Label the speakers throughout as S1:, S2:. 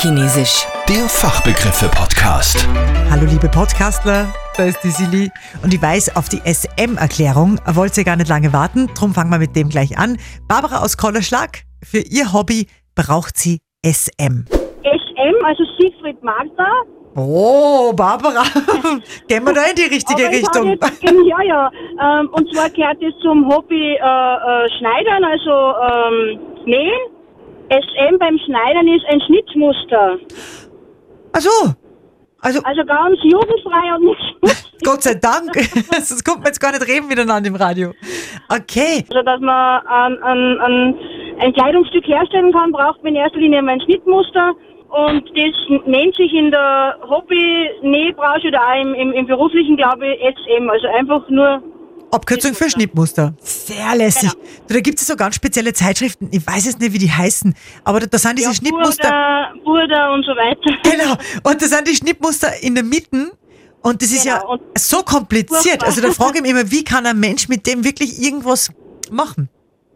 S1: Fachchinesisch.
S2: Der Fachbegriffe-Podcast.
S3: Hallo liebe Podcastler, da ist die Silly und ich weiß, auf die SM-Erklärung wollt ihr gar nicht lange warten, drum fangen wir mit dem gleich an. Barbara aus Kollerschlag, für ihr Hobby braucht sie SM.
S4: SM, also Siegfried Magda.
S3: Oh, Barbara, gehen wir da in die richtige
S4: Aber
S3: Richtung.
S4: Jetzt, ja, ja. Ähm, und zwar gehört es zum Hobby äh, äh, Schneidern, also ähm, Nähen. SM beim Schneidern ist ein Schnittmuster.
S3: Ach so, also
S4: Also ganz jugendfrei und nicht
S3: Gott sei Dank, sonst kommt man jetzt gar nicht reden miteinander im Radio. Okay,
S4: Also, dass man ein, ein, ein, ein Kleidungsstück herstellen kann, braucht man in erster Linie ein Schnittmuster. Und das nennt sich in der Hobby-Nähbranche oder auch im, im, im beruflichen, glaube ich, SM. Also einfach nur
S3: Abkürzung für Schnittmuster. Sehr lässig. Du, Da gibt es so ganz spezielle Zeitschriften, ich weiß jetzt nicht, wie die heißen, aber da, da sind diese Schnittmuster.
S4: Burda, Burda und so weiter.
S3: Genau. Und das sind die Schnittmuster in der Mitte. Und das ist
S4: Genau,
S3: ja
S4: und-
S3: so kompliziert. Also da frage ich mich immer, wie kann ein Mensch mit dem wirklich irgendwas machen?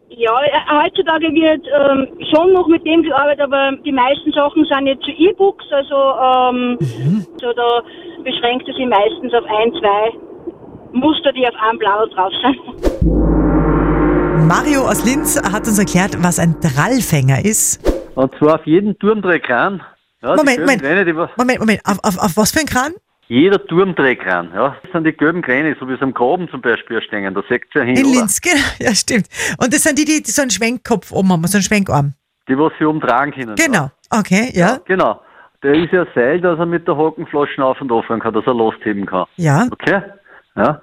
S4: Ja, äh, heutzutage wird ähm, schon noch mit dem gearbeitet, aber die meisten Sachen sind jetzt zu E-Books, also ähm,
S3: Mhm.
S4: so da beschränkt es sich meistens auf ein, zwei Muster, die auf einem Blau drauf sind.
S3: Mario aus Linz hat uns erklärt, was ein Drallfänger ist.
S5: Und zwar auf jeden Turmdrehkran. Ja,
S3: Moment, Moment.
S5: Kräne, die was,
S3: Moment, Moment. Auf, auf, auf was für ein Kran?
S5: jeder Turmdrehkran, ja. Das sind die gelben Kräne, so wie es am Graben zum Beispiel stehen. Da seht ihr ja hin,
S3: In
S5: oder?
S3: Linz, genau. Ja, stimmt. Und das sind die, die, die so einen Schwenkkopf oben haben, so einen Schwenkarm.
S5: Die, was sie oben tragen können.
S3: Genau. Okay, ja.
S5: Genau. Der ist ja ein Seil, dass er mit der Hakenflaschen auf und auf kann, dass er losheben kann.
S3: Ja.
S5: Okay? Ja.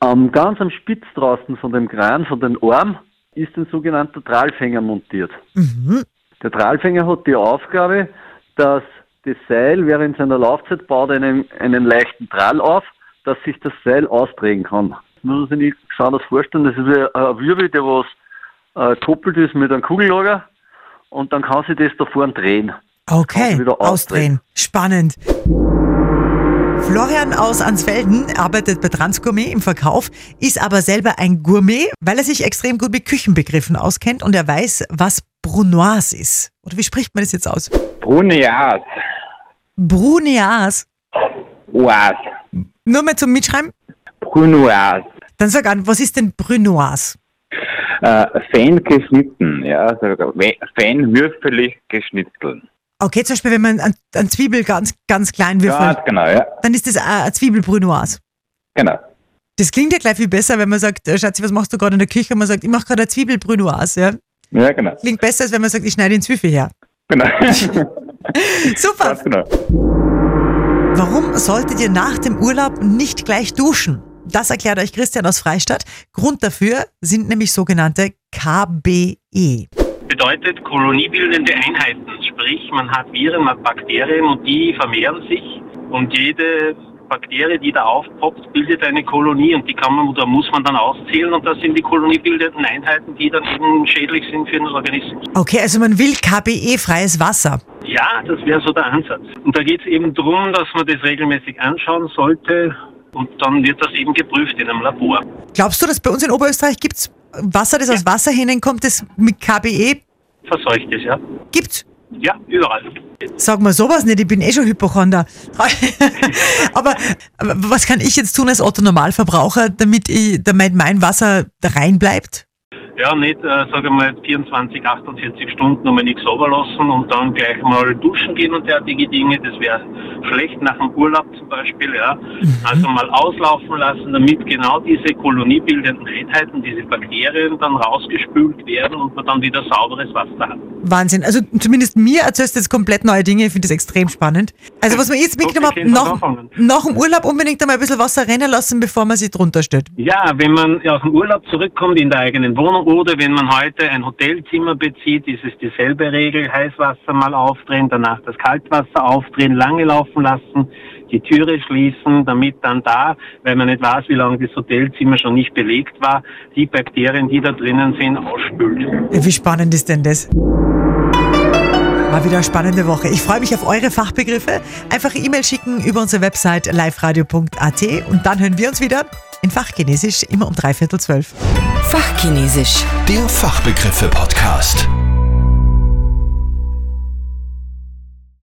S5: Am, ganz am Spitz draußen von dem Kran, von den Arm, ist ein sogenannter Trahlfänger montiert.
S3: Mhm.
S5: Der Trahlfänger hat die Aufgabe, dass das Seil während seiner Laufzeit baut einen, einen leichten Trahl auf, dass sich das Seil ausdrehen kann. Muss man sich nicht das vorstellen, das ist wie ein Wirbel, der was äh, koppelt ist mit einem Kugellager und dann kann sich das da vorne drehen.
S3: Okay, ausdrehen. Spannend. Florian aus Ansfelden arbeitet bei Transgourmet im Verkauf, ist aber selber ein Gourmet, weil er sich extrem gut mit Küchenbegriffen auskennt und er weiß, was Brunoise ist. Oder wie spricht man das jetzt aus?
S6: Brunias.
S3: Brunoise.
S6: Oas.
S3: Nur mal zum Mitschreiben.
S6: Brunoise.
S3: Dann sag an, was ist denn Brunoise?
S6: Äh, fein geschnitten, ja. Also fein würfelig geschnitten.
S3: Okay, zum Beispiel, wenn man ein, ein Zwiebel ganz, ganz klein würfelt,
S6: Ganz genau, ja.
S3: dann ist das eine eine Zwiebelbrunoise.
S6: Genau.
S3: Das klingt ja gleich viel besser, wenn man sagt, äh, Schatzi, was machst du gerade in der Küche? Und man sagt, ich mache gerade eine Zwiebelbrunoise. Ja?
S6: Ja, genau.
S3: Klingt besser, als wenn man sagt, ich schneide den Zwiebel her.
S6: Genau.
S3: Super.
S6: Ganz genau.
S3: Warum solltet ihr nach dem Urlaub nicht gleich duschen? Das erklärt euch Christian aus Freistadt. Grund dafür sind nämlich sogenannte KBE.
S7: Bedeutet koloniebildende Einheiten. Sprich, man hat Viren, man hat Bakterien und die vermehren sich und jede Bakterie, die da aufpoppt, bildet eine Kolonie und die kann man oder muss man dann auszählen und das sind die koloniebildenden Einheiten, die dann eben schädlich sind für den Organismus.
S3: Okay, also man will KBE-freies Wasser.
S7: Ja, das wäre so der Ansatz. Und da geht es eben darum, dass man das regelmäßig anschauen sollte und dann wird das eben geprüft in einem Labor.
S3: Glaubst du, dass bei uns in Oberösterreich gibt's Wasser, das aus Wasserhähnen kommt, das mit KBE
S7: Verseucht ist, ja?
S3: gibt?
S7: Ja, überall.
S3: Sag mal sowas nicht, ich bin eh schon Hypochonder. aber, aber was kann ich jetzt tun als Otto-Normalverbraucher, damit, ich, damit mein Wasser rein bleibt?
S7: Ja, nicht, äh, sage mal, 24, 48 Stunden nochmal nichts lassen und dann gleich mal duschen gehen und derartige Dinge. Das wäre schlecht nach dem Urlaub zum Beispiel, ja. Also mal auslaufen lassen, damit genau diese koloniebildenden Einheiten, diese Bakterien dann rausgespült werden und man dann wieder sauberes Wasser hat.
S3: Wahnsinn. Also zumindest mir erzählst du jetzt komplett neue Dinge. Ich finde das extrem spannend. Also was man jetzt mitgenommen hat, nach, nach dem Urlaub unbedingt einmal ein bisschen Wasser rennen lassen, bevor man sich drunter stellt.
S7: Ja, wenn man aus dem Urlaub zurückkommt in der eigenen Wohnung oder wenn man heute ein Hotelzimmer bezieht, ist es dieselbe Regel. Heißwasser mal aufdrehen, danach das Kaltwasser aufdrehen, lange laufen lassen, die Türe schließen, damit dann da, weil man nicht weiß, wie lange das Hotelzimmer schon nicht belegt war, die Bakterien, die da drinnen sind, ausspült.
S3: Wie spannend ist denn das? War wieder eine spannende Woche. Ich freue mich auf eure Fachbegriffe. Einfach E-Mail schicken über unsere Website liveradio.at und dann hören wir uns wieder in Fachchinesisch immer um dreiviertel zwölf.
S1: Fachchinesisch.
S2: Der Fachbegriffe-Podcast.